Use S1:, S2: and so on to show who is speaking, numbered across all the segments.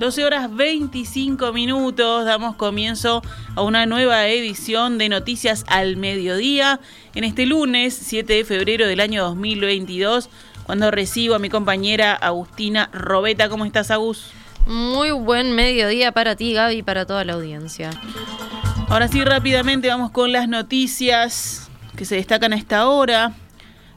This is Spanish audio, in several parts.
S1: 12 horas 25 minutos, damos comienzo a una nueva edición de Noticias al Mediodía en este lunes 7 de febrero del año 2022, cuando recibo a mi compañera Agustina Robeta. ¿Cómo estás, Agus?
S2: Muy buen mediodía para ti, Gaby, y para toda la audiencia.
S1: Ahora sí, rápidamente vamos con las noticias que se destacan a esta hora.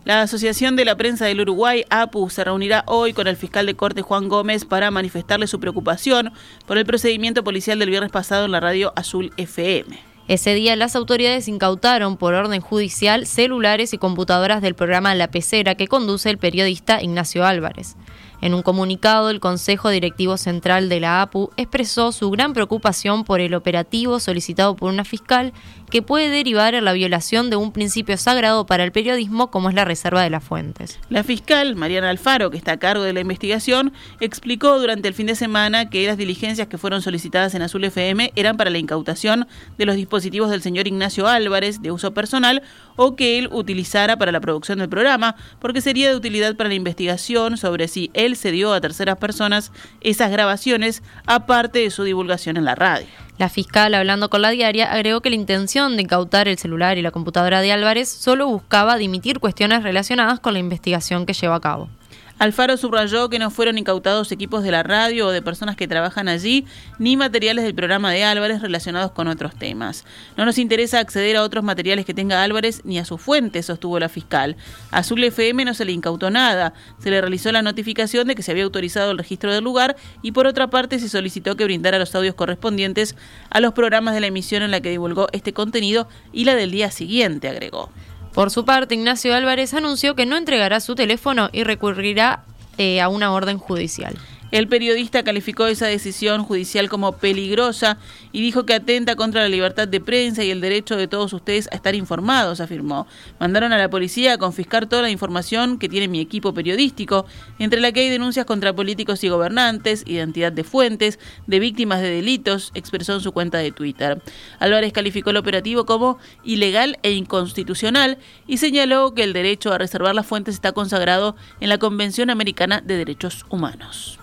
S1: La Asociación de la Prensa del Uruguay, APU, se reunirá hoy con el fiscal de corte Juan Gómez para manifestarle su preocupación por el procedimiento policial del viernes pasado en la radio Azul FM.
S2: Ese día las autoridades incautaron por orden judicial celulares y computadoras del programa La Pecera que conduce el periodista Ignacio Álvarez. En un comunicado, el Consejo Directivo Central de la APU expresó su gran preocupación por el operativo solicitado por una fiscal que puede derivar en la violación de un principio sagrado para el periodismo como es la reserva de las fuentes.
S1: La fiscal, Mariana Alfaro, que está a cargo de la investigación, explicó durante el fin de semana que las diligencias que fueron solicitadas en Azul FM eran para la incautación de los dispositivos del señor Ignacio Álvarez de uso personal o que él utilizara para la producción del programa, porque sería de utilidad para la investigación sobre si él se dio a terceras personas esas grabaciones, aparte de su divulgación en la radio.
S2: La fiscal, hablando con la diaria, agregó que la intención de incautar el celular y la computadora de Álvarez solo buscaba dimitir cuestiones relacionadas con la investigación que lleva a cabo.
S1: Alfaro subrayó que no fueron incautados equipos de la radio o de personas que trabajan allí, ni materiales del programa de Álvarez relacionados con otros temas. No nos interesa acceder a otros materiales que tenga Álvarez ni a sus fuentes, sostuvo la fiscal. A Azul FM no se le incautó nada, se le realizó la notificación de que se había autorizado el registro del lugar y por otra parte se solicitó que brindara los audios correspondientes a los programas de la emisión en la que divulgó este contenido y la del día siguiente, agregó.
S2: Por su parte, Ignacio Álvarez anunció que no entregará su teléfono y recurrirá eh, a una orden judicial.
S1: El periodista calificó esa decisión judicial como peligrosa y dijo que atenta contra la libertad de prensa y el derecho de todos ustedes a estar informados, afirmó. Mandaron a la policía a confiscar toda la información que tiene mi equipo periodístico, entre la que hay denuncias contra políticos y gobernantes, identidad de fuentes, de víctimas de delitos, expresó en su cuenta de Twitter. Álvarez calificó el operativo como ilegal e inconstitucional y señaló que el derecho a reservar las fuentes está consagrado en la Convención Americana de Derechos Humanos.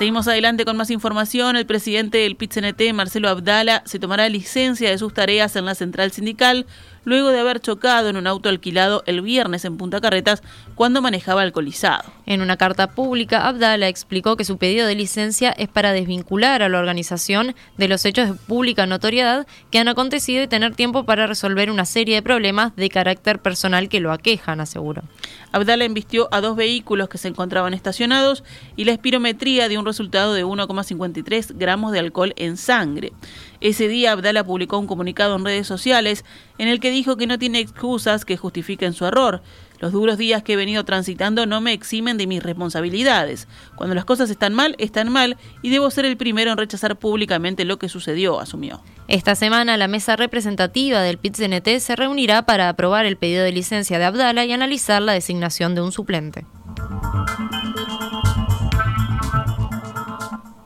S1: Seguimos adelante con más información. El presidente del PIT-CNT, Marcelo Abdala, se tomará licencia de sus tareas en la central sindical luego de haber chocado en un auto alquilado el viernes en Punta Carretas cuando manejaba alcoholizado.
S2: En una carta pública, Abdala explicó que su pedido de licencia es para desvincular a la organización de los hechos de pública notoriedad que han acontecido y tener tiempo para resolver una serie de problemas de carácter personal que lo aquejan, aseguró.
S1: Abdala embistió a dos vehículos que se encontraban estacionados y la espirometría dio un resultado de 1,53 gramos de alcohol en sangre. Ese día Abdala publicó un comunicado en redes sociales en el que dijo que no tiene excusas que justifiquen su error. Los duros días que he venido transitando no me eximen de mis responsabilidades. Cuando las cosas están mal, están mal y debo ser el primero en rechazar públicamente lo que sucedió, asumió.
S2: Esta semana la mesa representativa del PIT-CNT se reunirá para aprobar el pedido de licencia de Abdala y analizar la designación de un suplente.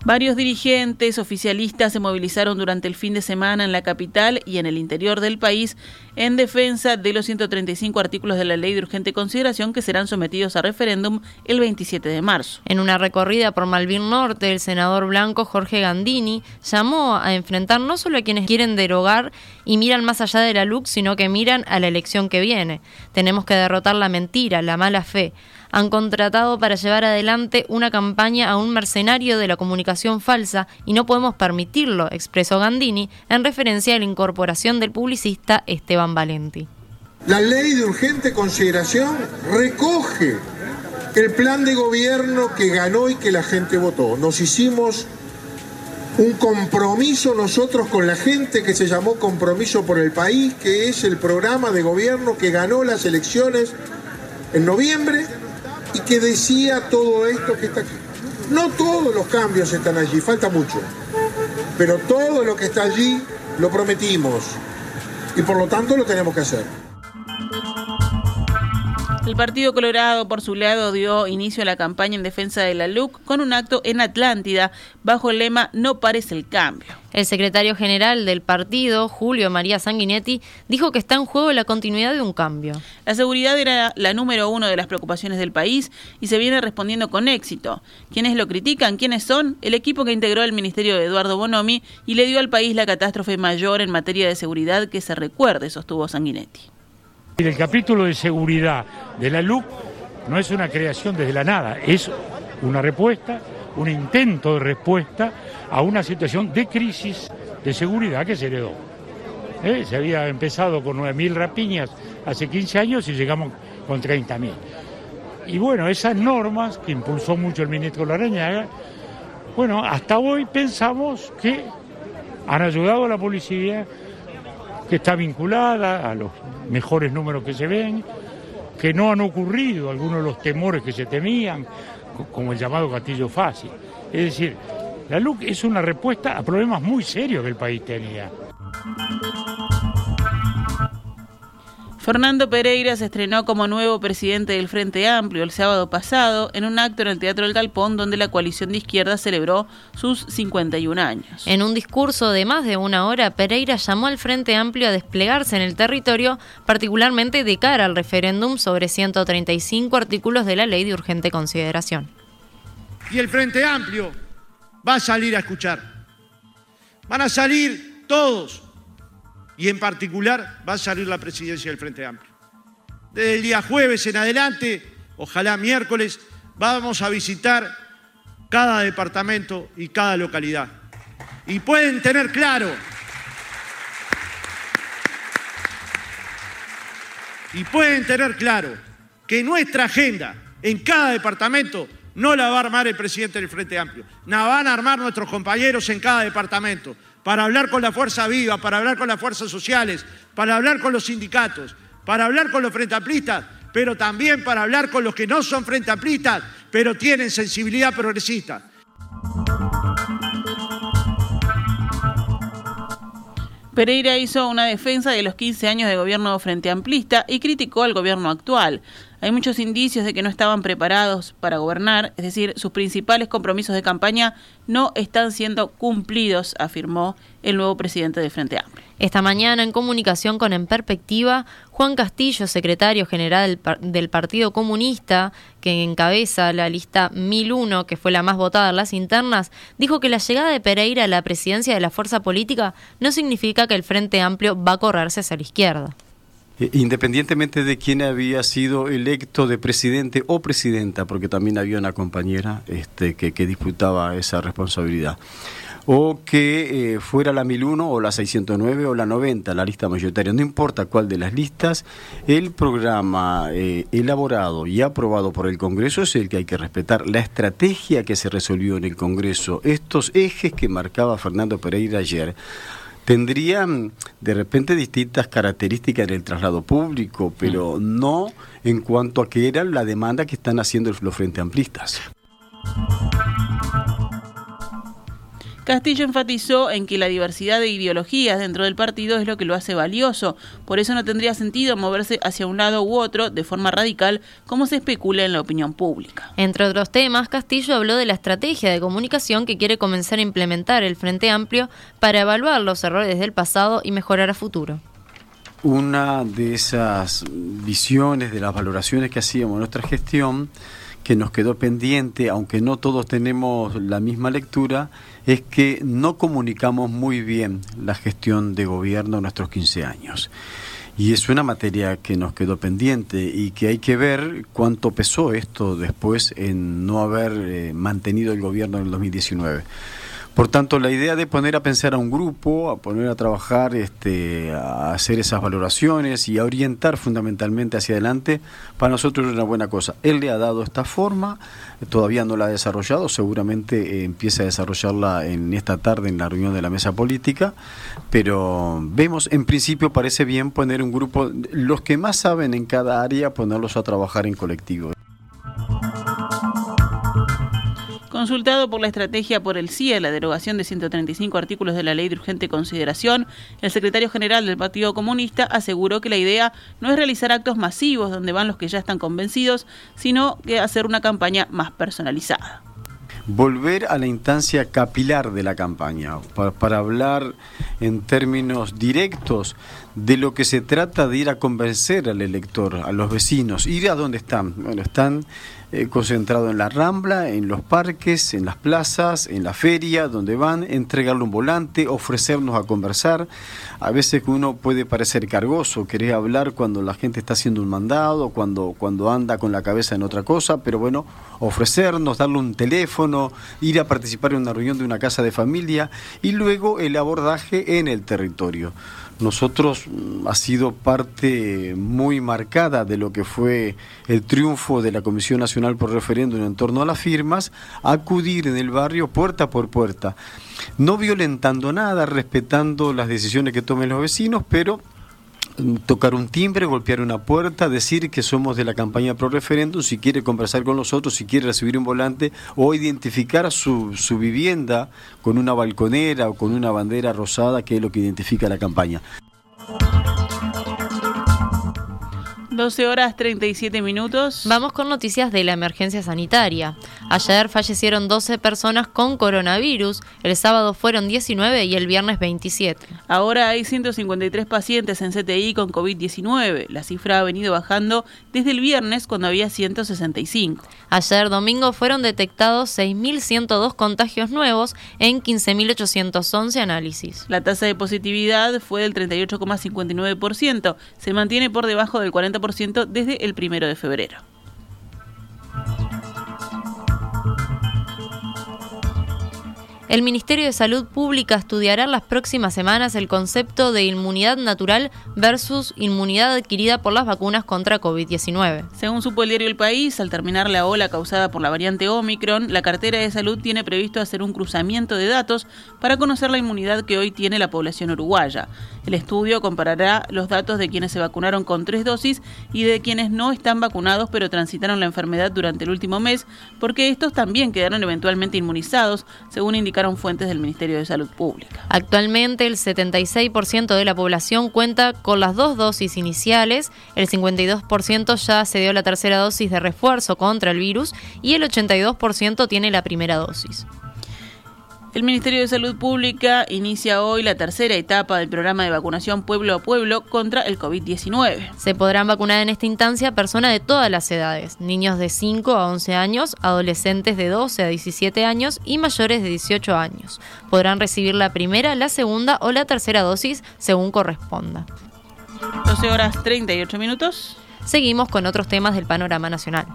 S1: Varios dirigentes oficialistas se movilizaron durante el fin de semana en la capital y en el interior del país en defensa de los 135 artículos de la ley de urgente consideración que serán sometidos a referéndum el 27 de marzo.
S2: En una recorrida por Malvin Norte, el senador blanco Jorge Gandini llamó a enfrentar no solo a quienes quieren derogar y miran más allá de la luz, sino que miran a la elección que viene. Tenemos que derrotar la mentira, la mala fe han contratado para llevar adelante una campaña a un mercenario de la comunicación falsa y no podemos permitirlo, expresó Gandini en referencia a la incorporación del publicista Esteban Valenti.
S3: La ley de urgente consideración recoge el plan de gobierno que ganó y que la gente votó. Nos hicimos un compromiso nosotros con la gente que se llamó Compromiso por el País, que es el programa de gobierno que ganó las elecciones en noviembre y que decía todo esto que está aquí. No todos los cambios están allí, falta mucho, pero todo lo que está allí lo prometimos y por lo tanto lo tenemos que hacer.
S1: El Partido Colorado, por su lado, dio inicio a la campaña en defensa de la LUC con un acto en Atlántida bajo el lema No parece el cambio.
S2: El secretario general del partido, Julio María Sanguinetti, dijo que está en juego la continuidad de un cambio.
S1: La seguridad era la número uno de las preocupaciones del país y se viene respondiendo con éxito. ¿Quiénes lo critican? ¿Quiénes son? El equipo que integró el ministerio de Eduardo Bonomi y le dio al país la catástrofe mayor en materia de seguridad que se recuerde, sostuvo Sanguinetti.
S4: El capítulo de seguridad de la LUC no es una creación desde la nada, es una respuesta, un intento de respuesta a una situación de crisis de seguridad que se heredó. ¿Eh? Se había empezado con 9.000 rapiñas hace 15 años y llegamos con 30.000. Y bueno, esas normas que impulsó mucho el ministro Larañaga, bueno, hasta hoy pensamos que han ayudado a la policía que está vinculada a los mejores números que se ven, que no han ocurrido algunos de los temores que se temían, como el llamado Castillo Fácil. Es decir, la LUC es una respuesta a problemas muy serios que el país tenía.
S1: Fernando Pereira se estrenó como nuevo presidente del Frente Amplio el sábado pasado en un acto en el Teatro del Galpón donde la coalición de izquierda celebró sus 51 años.
S2: En un discurso de más de una hora, Pereira llamó al Frente Amplio a desplegarse en el territorio, particularmente de cara al referéndum sobre 135 artículos de la ley de urgente consideración.
S5: Y el Frente Amplio va a salir a escuchar. Van a salir todos y en particular va a salir la presidencia del Frente Amplio. Desde el día jueves en adelante, ojalá miércoles, vamos a visitar cada departamento y cada localidad. Y pueden tener claro, y pueden tener claro que nuestra agenda en cada departamento no la va a armar el presidente del Frente Amplio, la van a armar nuestros compañeros en cada departamento para hablar con la fuerza viva, para hablar con las fuerzas sociales, para hablar con los sindicatos, para hablar con los frente amplistas, pero también para hablar con los que no son frente amplistas, pero tienen sensibilidad progresista.
S1: Pereira hizo una defensa de los 15 años de gobierno frente amplista y criticó al gobierno actual. Hay muchos indicios de que no estaban preparados para gobernar, es decir, sus principales compromisos de campaña no están siendo cumplidos, afirmó el nuevo presidente de Frente Amplio.
S2: Esta mañana, en comunicación con En Perspectiva, Juan Castillo, secretario general del Partido Comunista, que encabeza la lista 1001, que fue la más votada en las internas, dijo que la llegada de Pereira a la presidencia de la fuerza política no significa que el Frente Amplio va a correrse hacia la izquierda.
S6: Eh, independientemente de quién había sido electo de presidente o presidenta, porque también había una compañera este, que, disputaba esa responsabilidad, o que eh, fuera la 1001 o la 609 o la 90, la lista mayoritaria, no importa cuál de las listas, el programa eh, elaborado y aprobado por el Congreso es el que hay que respetar. La estrategia que se resolvió en el Congreso, estos ejes que marcaba Fernando Pereira ayer, tendrían de repente distintas características en el traslado público, pero mm. no en cuanto a que era la demanda que están haciendo los frente amplistas.
S1: Castillo enfatizó en que la diversidad de ideologías dentro del partido es lo que lo hace valioso, por eso no tendría sentido moverse hacia un lado u otro de forma radical como se especula en la opinión pública.
S2: Entre otros temas, Castillo habló de la estrategia de comunicación que quiere comenzar a implementar el Frente Amplio para evaluar los errores del pasado y mejorar a futuro
S6: una de esas visiones, de las valoraciones que hacíamos en nuestra gestión, que nos quedó pendiente, aunque no todos tenemos la misma lectura, es que no comunicamos muy bien la gestión de gobierno en nuestros 15 años. Y es una materia que nos quedó pendiente y que hay que ver cuánto pesó esto después en no haber eh, mantenido el gobierno en el 2019. Por tanto, la idea de poner a pensar a un grupo, a poner a trabajar, este, a hacer esas valoraciones y a orientar fundamentalmente hacia adelante, para nosotros es una buena cosa. Él le ha dado esta forma, todavía no la ha desarrollado, seguramente eh, empieza a desarrollarla en esta tarde en la reunión de la mesa política, pero vemos, en principio parece bien poner un grupo, los que más saben en cada área, ponerlos a trabajar en colectivo.
S1: Consultado por la estrategia por el CIE, la derogación de 135 artículos de la ley de urgente consideración, el secretario general del Partido Comunista aseguró que la idea no es realizar actos masivos donde van los que ya están convencidos, sino que hacer una campaña más personalizada
S6: volver a la instancia capilar de la campaña, para, hablar en términos directos de lo que se trata de ir a convencer al elector, a los vecinos, ir a donde están. Bueno, están eh, concentrados en la rambla, en los parques, en las plazas, en la feria, donde van, entregarle un volante, ofrecernos a conversar. A veces uno puede parecer cargoso, querer hablar cuando la gente está haciendo un mandado, cuando, cuando anda con la cabeza en otra cosa, pero bueno, ofrecernos, darle un teléfono, ir a participar en una reunión de una casa de familia y luego el abordaje en el territorio. Nosotros mm, ha sido parte muy marcada de lo que fue el triunfo de la Comisión Nacional por Referéndum en torno a las firmas, acudir en el barrio puerta por puerta, no violentando nada, respetando las decisiones que tomen los vecinos, pero tocar un timbre, golpear una puerta, decir que somos de la campaña pro referéndum, si quiere conversar con nosotros, si quiere recibir un volante o identificar su, su vivienda con una balconera o con una bandera rosada, que es lo que identifica la campaña.
S1: 12 horas 37 minutos.
S2: Vamos con noticias de la emergencia sanitaria. Ayer fallecieron 12 personas con coronavirus, el sábado fueron 19 y el viernes 27.
S1: Ahora hay 153 pacientes en CTI con COVID-19. La cifra ha venido bajando desde el viernes cuando había 165.
S2: Ayer domingo fueron detectados 6.102 contagios nuevos en 15.811 análisis.
S1: La tasa de positividad fue del 38,59%. Se mantiene por debajo del 40% desde el primero de febrero.
S2: El Ministerio de Salud Pública estudiará en las próximas semanas el concepto de inmunidad natural versus inmunidad adquirida por las vacunas contra COVID-19.
S1: Según supo el diario El País, al terminar la ola causada por la variante Omicron, la cartera de salud tiene previsto hacer un cruzamiento de datos para conocer la inmunidad que hoy tiene la población uruguaya. El estudio comparará los datos de quienes se vacunaron con tres dosis y de quienes no están vacunados pero transitaron la enfermedad durante el último mes, porque estos también quedaron eventualmente inmunizados, según fuentes del Ministerio de Salud Pública.
S2: Actualmente el 76% de la población cuenta con las dos dosis iniciales, el 52% ya se dio la tercera dosis de refuerzo contra el virus y el 82% tiene la primera dosis.
S1: El Ministerio de Salud Pública inicia hoy la tercera etapa del programa de vacunación pueblo a pueblo contra el COVID-19.
S2: Se podrán vacunar en esta instancia personas de todas las edades, niños de 5 a 11 años, adolescentes de 12 a 17 años y mayores de 18 años. Podrán recibir la primera, la segunda o la tercera dosis según corresponda.
S1: 12 horas 38 minutos.
S2: Seguimos con otros temas del panorama nacional.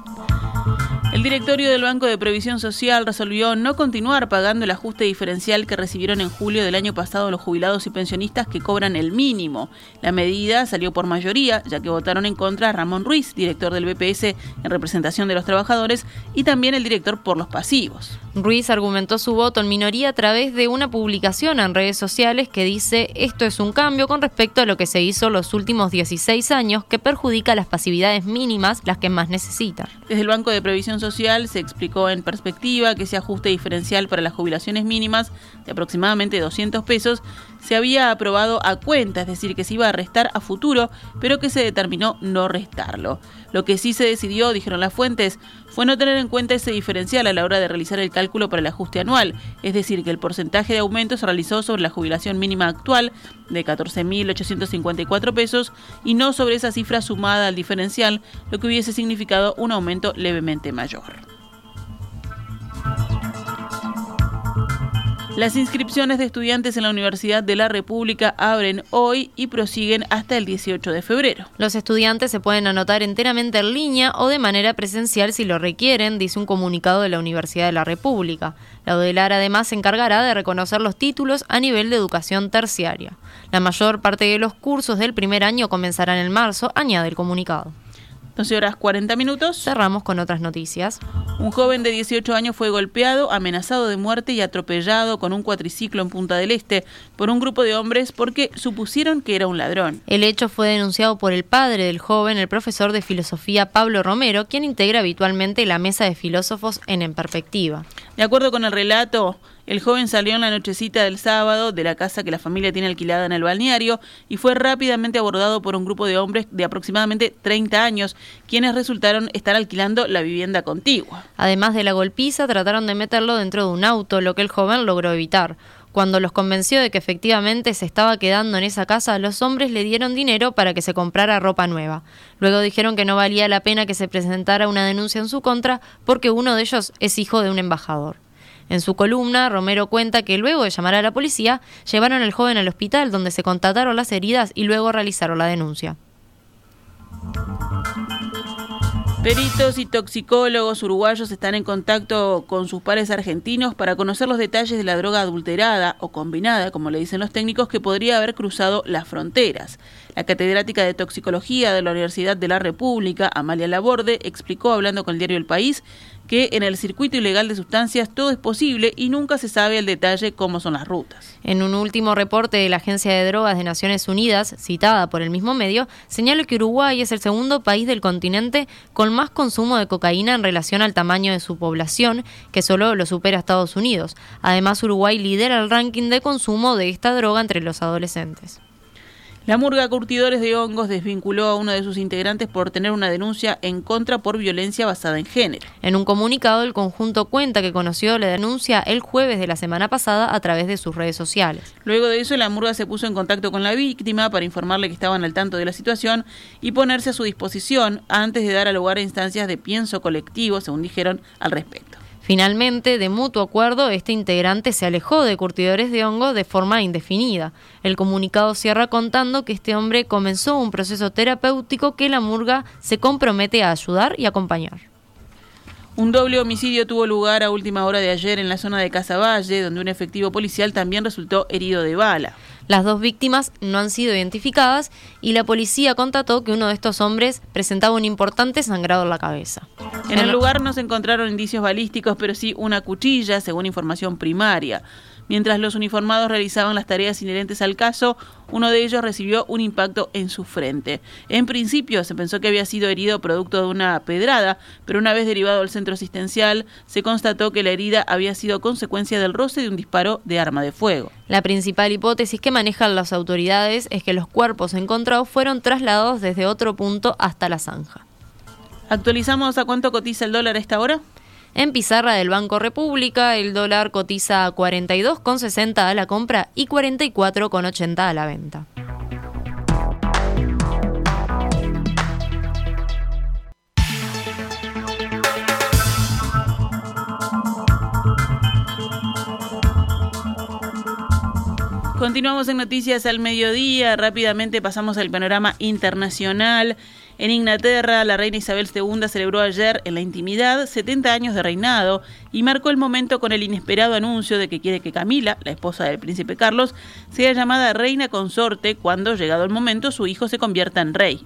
S1: El directorio del Banco de Previsión Social resolvió no continuar pagando el ajuste diferencial que recibieron en julio del año pasado los jubilados y pensionistas que cobran el mínimo. La medida salió por mayoría, ya que votaron en contra Ramón Ruiz, director del BPS en representación de los trabajadores, y también el director por los pasivos.
S2: Ruiz argumentó su voto en minoría a través de una publicación en redes sociales que dice esto es un cambio con respecto a lo que se hizo los últimos 16 años que perjudica las pasividades mínimas, las que más necesitan.
S1: Desde el Banco de Previsión Social se explicó en perspectiva que ese ajuste diferencial para las jubilaciones mínimas de aproximadamente 200 pesos se había aprobado a cuenta, es decir, que se iba a restar a futuro, pero que se determinó no restarlo. Lo que sí se decidió, dijeron las fuentes, fue no tener en cuenta ese diferencial a la hora de realizar el cálculo para el ajuste anual, es decir, que el porcentaje de aumento se realizó sobre la jubilación mínima actual de 14.854 pesos y no sobre esa cifra sumada al diferencial, lo que hubiese significado un aumento levemente mayor. Las inscripciones de estudiantes en la Universidad de la República abren hoy y prosiguen hasta el 18 de febrero.
S2: Los estudiantes se pueden anotar enteramente en línea o de manera presencial si lo requieren, dice un comunicado de la Universidad de la República. La UDELAR además se encargará de reconocer los títulos a nivel de educación terciaria. La mayor parte de los cursos del primer año comenzarán en marzo, añade el comunicado.
S1: 12 horas 40 minutos.
S2: Cerramos con otras noticias.
S1: Un joven de 18 años fue golpeado, amenazado de muerte y atropellado con un cuatriciclo en Punta del Este por un grupo de hombres porque supusieron que era un ladrón.
S2: El hecho fue denunciado por el padre del joven, el profesor de filosofía Pablo Romero, quien integra habitualmente la mesa de filósofos en En Perspectiva.
S1: De acuerdo con el relato, el joven salió en la nochecita del sábado de la casa que la familia tiene alquilada en el balneario y fue rápidamente abordado por un grupo de hombres de aproximadamente 30 años, quienes resultaron estar alquilando la vivienda contigua.
S2: Además de la golpiza, trataron de meterlo dentro de un auto, lo que el joven logró evitar. Cuando los convenció de que efectivamente se estaba quedando en esa casa, los hombres le dieron dinero para que se comprara ropa nueva. Luego dijeron que no valía la pena que se presentara una denuncia en su contra porque uno de ellos es hijo de un embajador. En su columna, Romero cuenta que luego de llamar a la policía, llevaron al joven al hospital donde se contataron las heridas y luego realizaron la denuncia.
S1: Peritos y toxicólogos uruguayos están en contacto con sus pares argentinos para conocer los detalles de la droga adulterada o combinada, como le dicen los técnicos, que podría haber cruzado las fronteras. La catedrática de toxicología de la Universidad de la República, Amalia Laborde, explicó hablando con el diario El País que en el circuito ilegal de sustancias todo es posible y nunca se sabe el detalle cómo son las rutas.
S2: En un último reporte de la Agencia de Drogas de Naciones Unidas, citada por el mismo medio, señala que Uruguay es el segundo país del continente con más consumo de cocaína en relación al tamaño de su población, que solo lo supera Estados Unidos. Además, Uruguay lidera el ranking de consumo de esta droga entre los adolescentes.
S1: La murga Curtidores de Hongos desvinculó a uno de sus integrantes por tener una denuncia en contra por violencia basada en género.
S2: En un comunicado, el conjunto cuenta que conoció la denuncia el jueves de la semana pasada a través de sus redes sociales.
S1: Luego de eso, la murga se puso en contacto con la víctima para informarle que estaban al tanto de la situación y ponerse a su disposición antes de dar a lugar a instancias de pienso colectivo, según dijeron al respecto.
S2: Finalmente, de mutuo acuerdo, este integrante se alejó de curtidores de hongo de forma indefinida. El comunicado cierra contando que este hombre comenzó un proceso terapéutico que la murga se compromete a ayudar y acompañar.
S1: Un doble homicidio tuvo lugar a última hora de ayer en la zona de Casaballe, donde un efectivo policial también resultó herido de bala.
S2: Las dos víctimas no han sido identificadas y la policía constató que uno de estos hombres presentaba un importante sangrado en la cabeza.
S1: En el lugar no se encontraron indicios balísticos, pero sí una cuchilla, según información primaria. Mientras los uniformados realizaban las tareas inherentes al caso, uno de ellos recibió un impacto en su frente. En principio se pensó que había sido herido producto de una pedrada, pero una vez derivado al centro asistencial, se constató que la herida había sido consecuencia del roce de un disparo de arma de fuego.
S2: La principal hipótesis que manejan las autoridades es que los cuerpos encontrados fueron trasladados desde otro punto hasta la zanja.
S1: ¿Actualizamos a cuánto cotiza el dólar a esta hora?
S2: En pizarra del Banco República, el dólar cotiza a 42,60 a la compra y 44,80 a la venta.
S1: Continuamos en Noticias al Mediodía. Rápidamente pasamos al panorama internacional. En Inglaterra, la reina Isabel II celebró ayer en la intimidad 70 años de reinado y marcó el momento con el inesperado anuncio de que quiere que Camila, la esposa del príncipe Carlos, sea llamada reina consorte cuando, llegado el momento, su hijo se convierta en rey.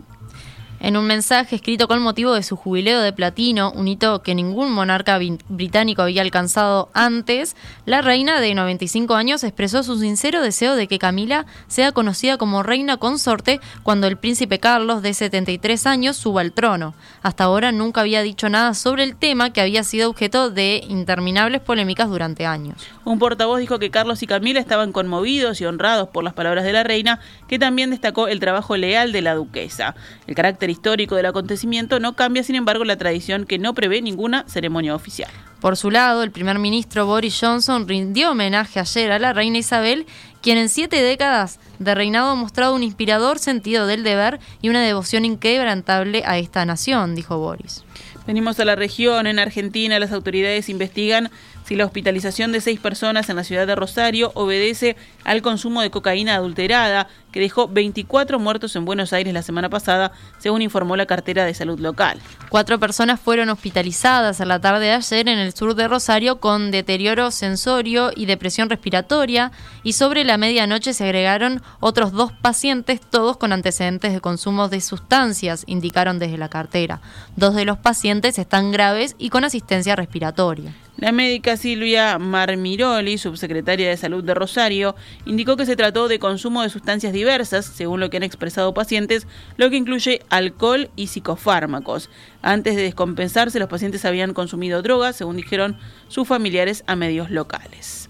S2: En un mensaje escrito con motivo de su jubileo de platino, un hito que ningún monarca británico había alcanzado antes, la reina de 95 años expresó su sincero deseo de que Camila sea conocida como reina consorte cuando el príncipe Carlos, de 73 años, suba al trono. Hasta ahora nunca había dicho nada sobre el tema que había sido objeto de interminables polémicas durante años.
S1: Un portavoz dijo que Carlos y Camila estaban conmovidos y honrados por las palabras de la reina, que también destacó el trabajo leal de la duquesa. El carácter histórico del acontecimiento no cambia, sin embargo, la tradición que no prevé ninguna ceremonia oficial.
S2: Por su lado, el primer ministro Boris Johnson rindió homenaje ayer a la reina Isabel, quien en siete décadas de reinado ha mostrado un inspirador sentido del deber y una devoción inquebrantable a esta nación, dijo Boris.
S1: Venimos a la región, en Argentina las autoridades investigan si la hospitalización de seis personas en la ciudad de Rosario obedece al consumo de cocaína adulterada, que dejó 24 muertos en Buenos Aires la semana pasada, según informó la cartera de salud local.
S2: Cuatro personas fueron hospitalizadas a la tarde de ayer en el sur de Rosario con deterioro sensorio y depresión respiratoria y sobre la medianoche se agregaron otros dos pacientes, todos con antecedentes de consumo de sustancias, indicaron desde la cartera. Dos de los pacientes están graves y con asistencia respiratoria.
S1: La médica Silvia Marmiroli, subsecretaria de Salud de Rosario, indicó que se trató de consumo de sustancias diversas, según lo que han expresado pacientes, lo que incluye alcohol y psicofármacos. Antes de descompensarse, los pacientes habían consumido drogas, según dijeron sus familiares a medios locales.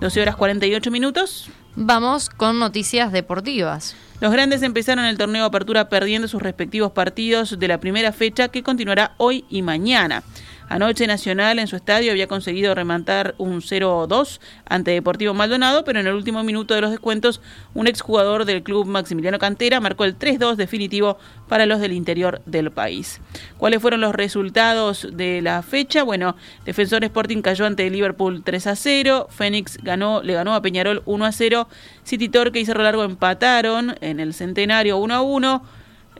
S1: 12 horas 48 minutos.
S2: Vamos con noticias deportivas.
S1: Los grandes empezaron el torneo Apertura perdiendo sus respectivos partidos de la primera fecha que continuará hoy y mañana. Anoche Nacional en su estadio había conseguido rematar un 0-2 ante Deportivo Maldonado, pero en el último minuto de los descuentos, un exjugador del club Maximiliano Cantera marcó el 3-2 definitivo para los del interior del país. ¿Cuáles fueron los resultados de la fecha? Bueno, Defensor Sporting cayó ante Liverpool 3-0, Fénix ganó, le ganó a Peñarol 1-0, City Torque y Cerro Largo empataron en el Centenario 1-1,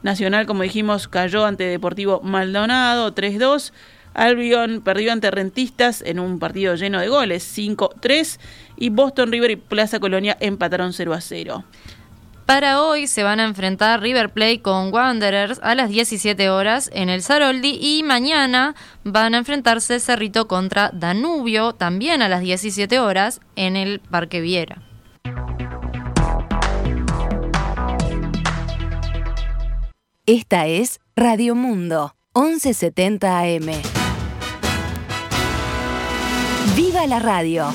S1: Nacional, como dijimos, cayó ante Deportivo Maldonado 3-2. Albion perdió ante Rentistas en un partido lleno de goles, 5-3, y Boston River y Plaza Colonia empataron 0-0.
S2: Para hoy se van a enfrentar River Plate con Wanderers a las 17 horas en el Saroldi y mañana van a enfrentarse Cerrito contra Danubio también a las 17 horas en el Parque Viera.
S7: Esta es Radio Mundo, 1170 AM. ¡Viva la radio!